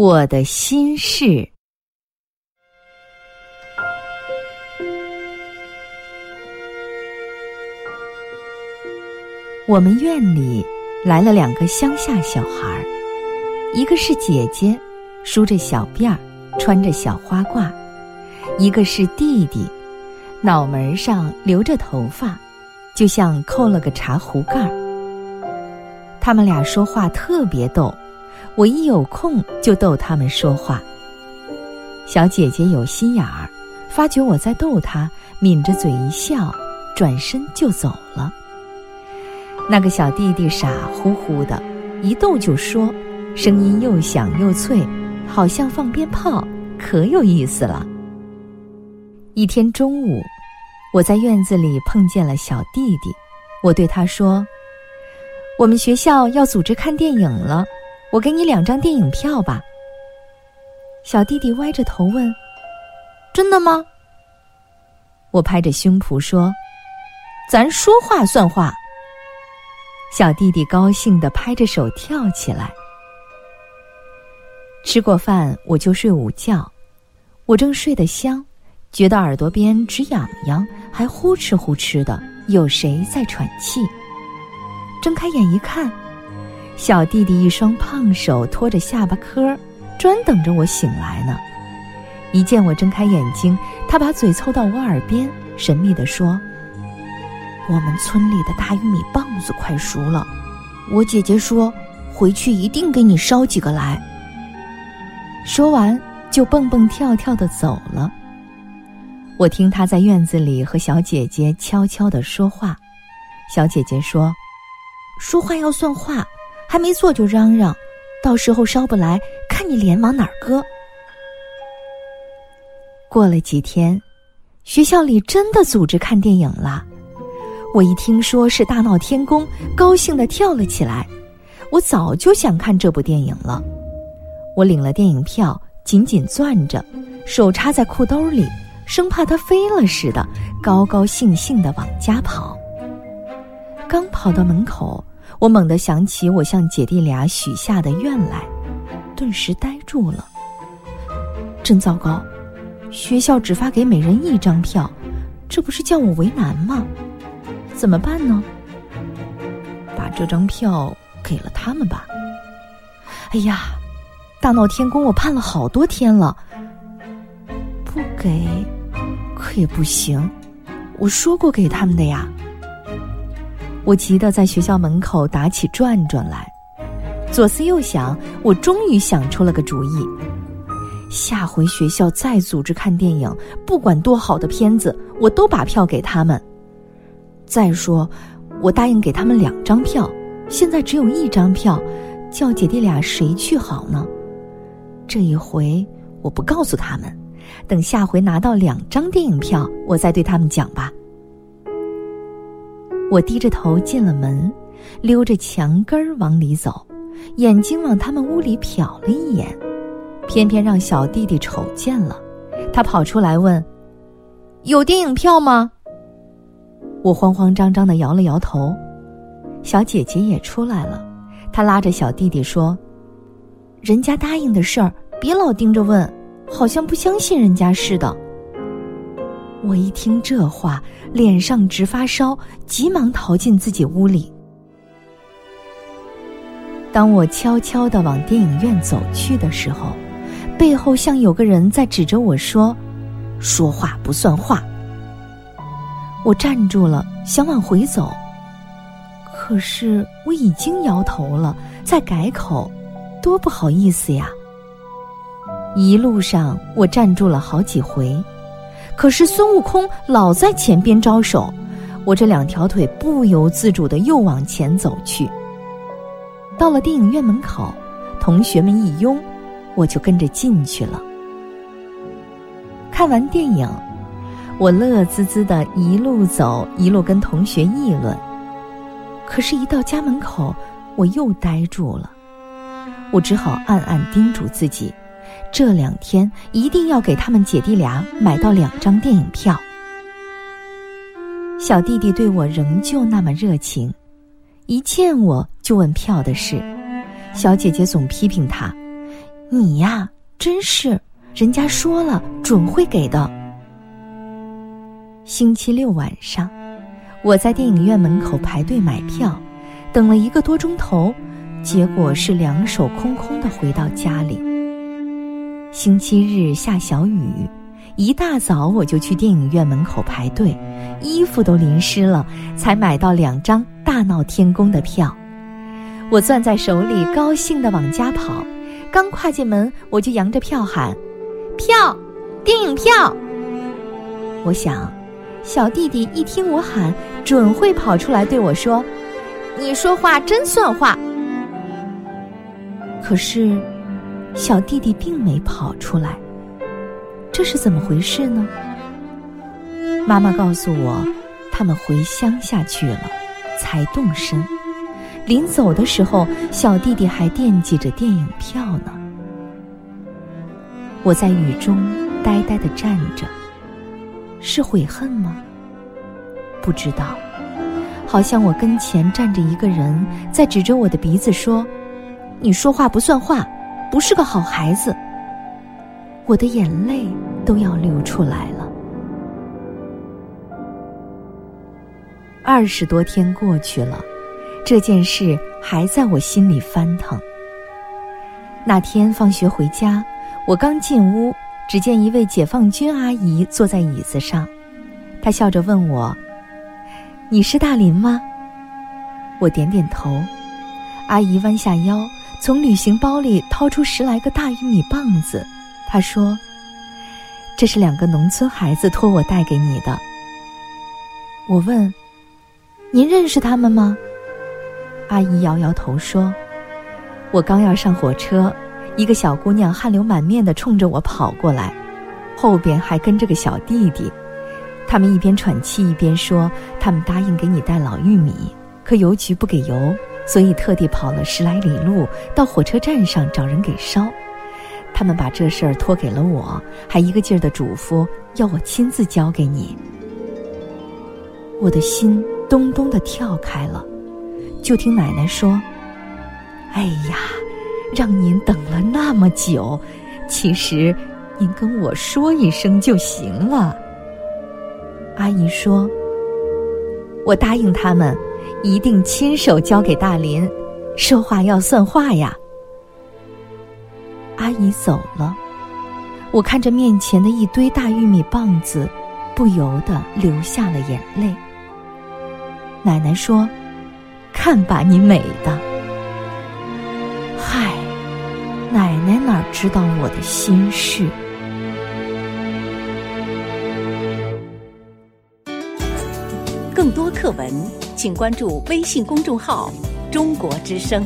我的心事。我们院里来了两个乡下小孩儿，一个是姐姐，梳着小辫儿，穿着小花褂；一个是弟弟，脑门上留着头发，就像扣了个茶壶盖儿。他们俩说话特别逗。我一有空就逗他们说话。小姐姐有心眼儿，发觉我在逗她，抿着嘴一笑，转身就走了。那个小弟弟傻乎乎的，一逗就说，声音又响又脆，好像放鞭炮，可有意思了。一天中午，我在院子里碰见了小弟弟，我对他说：“我们学校要组织看电影了。”我给你两张电影票吧。小弟弟歪着头问：“真的吗？”我拍着胸脯说：“咱说话算话。”小弟弟高兴的拍着手跳起来。吃过饭，我就睡午觉。我正睡得香，觉得耳朵边直痒痒，还呼哧呼哧的，有谁在喘气？睁开眼一看。小弟弟一双胖手托着下巴颏，专等着我醒来呢。一见我睁开眼睛，他把嘴凑到我耳边，神秘地说：“我们村里的大玉米棒子快熟了，我姐姐说，回去一定给你捎几个来。”说完，就蹦蹦跳跳的走了。我听他在院子里和小姐姐悄悄地说话。小姐姐说：“说话要算话。”还没做就嚷嚷，到时候烧不来，看你脸往哪儿搁。过了几天，学校里真的组织看电影了。我一听说是大闹天宫，高兴的跳了起来。我早就想看这部电影了。我领了电影票，紧紧攥着，手插在裤兜里，生怕它飞了似的，高高兴兴的往家跑。刚跑到门口。我猛地想起我向姐弟俩许下的愿来，顿时呆住了。真糟糕，学校只发给每人一张票，这不是叫我为难吗？怎么办呢？把这张票给了他们吧。哎呀，大闹天宫，我盼了好多天了。不给，可也不行，我说过给他们的呀。我急得在学校门口打起转转来，左思右想，我终于想出了个主意。下回学校再组织看电影，不管多好的片子，我都把票给他们。再说，我答应给他们两张票，现在只有一张票，叫姐弟俩谁去好呢？这一回我不告诉他们，等下回拿到两张电影票，我再对他们讲吧。我低着头进了门，溜着墙根儿往里走，眼睛往他们屋里瞟了一眼，偏偏让小弟弟瞅见了，他跑出来问：“有电影票吗？”我慌慌张张的摇了摇头。小姐姐也出来了，她拉着小弟弟说：“人家答应的事儿，别老盯着问，好像不相信人家似的。”我一听这话，脸上直发烧，急忙逃进自己屋里。当我悄悄的往电影院走去的时候，背后像有个人在指着我说：“说话不算话。”我站住了，想往回走，可是我已经摇头了，再改口，多不好意思呀。一路上我站住了好几回。可是孙悟空老在前边招手，我这两条腿不由自主的又往前走去。到了电影院门口，同学们一拥，我就跟着进去了。看完电影，我乐滋滋的一路走，一路跟同学议论。可是，一到家门口，我又呆住了。我只好暗暗叮嘱自己。这两天一定要给他们姐弟俩买到两张电影票。小弟弟对我仍旧那么热情，一见我就问票的事。小姐姐总批评他，你呀，真是，人家说了准会给的。星期六晚上，我在电影院门口排队买票，等了一个多钟头，结果是两手空空的回到家里。星期日下小雨，一大早我就去电影院门口排队，衣服都淋湿了，才买到两张《大闹天宫》的票。我攥在手里，高兴地往家跑。刚跨进门，我就扬着票喊：“票，电影票！”我想，小弟弟一听我喊，准会跑出来对我说：“你说话真算话。”可是，小弟弟并没跑出来。这是怎么回事呢？妈妈告诉我，他们回乡下去了，才动身。临走的时候，小弟弟还惦记着电影票呢。我在雨中呆呆的站着，是悔恨吗？不知道，好像我跟前站着一个人，在指着我的鼻子说：“你说话不算话，不是个好孩子。”我的眼泪都要流出来了。二十多天过去了。这件事还在我心里翻腾。那天放学回家，我刚进屋，只见一位解放军阿姨坐在椅子上，她笑着问我：“你是大林吗？”我点点头。阿姨弯下腰，从旅行包里掏出十来个大玉米棒子，他说：“这是两个农村孩子托我带给你的。”我问：“您认识他们吗？”阿姨摇摇头说：“我刚要上火车，一个小姑娘汗流满面的冲着我跑过来，后边还跟着个小弟弟。他们一边喘气一边说：他们答应给你带老玉米，可邮局不给邮，所以特地跑了十来里路到火车站上找人给烧。他们把这事儿托给了我，还一个劲儿的嘱咐要我亲自交给你。我的心咚咚的跳开了。”就听奶奶说：“哎呀，让您等了那么久，其实您跟我说一声就行了。”阿姨说：“我答应他们，一定亲手交给大林，说话要算话呀。”阿姨走了，我看着面前的一堆大玉米棒子，不由得流下了眼泪。奶奶说。看把你美的！嗨，奶奶哪知道我的心事？更多课文，请关注微信公众号“中国之声”。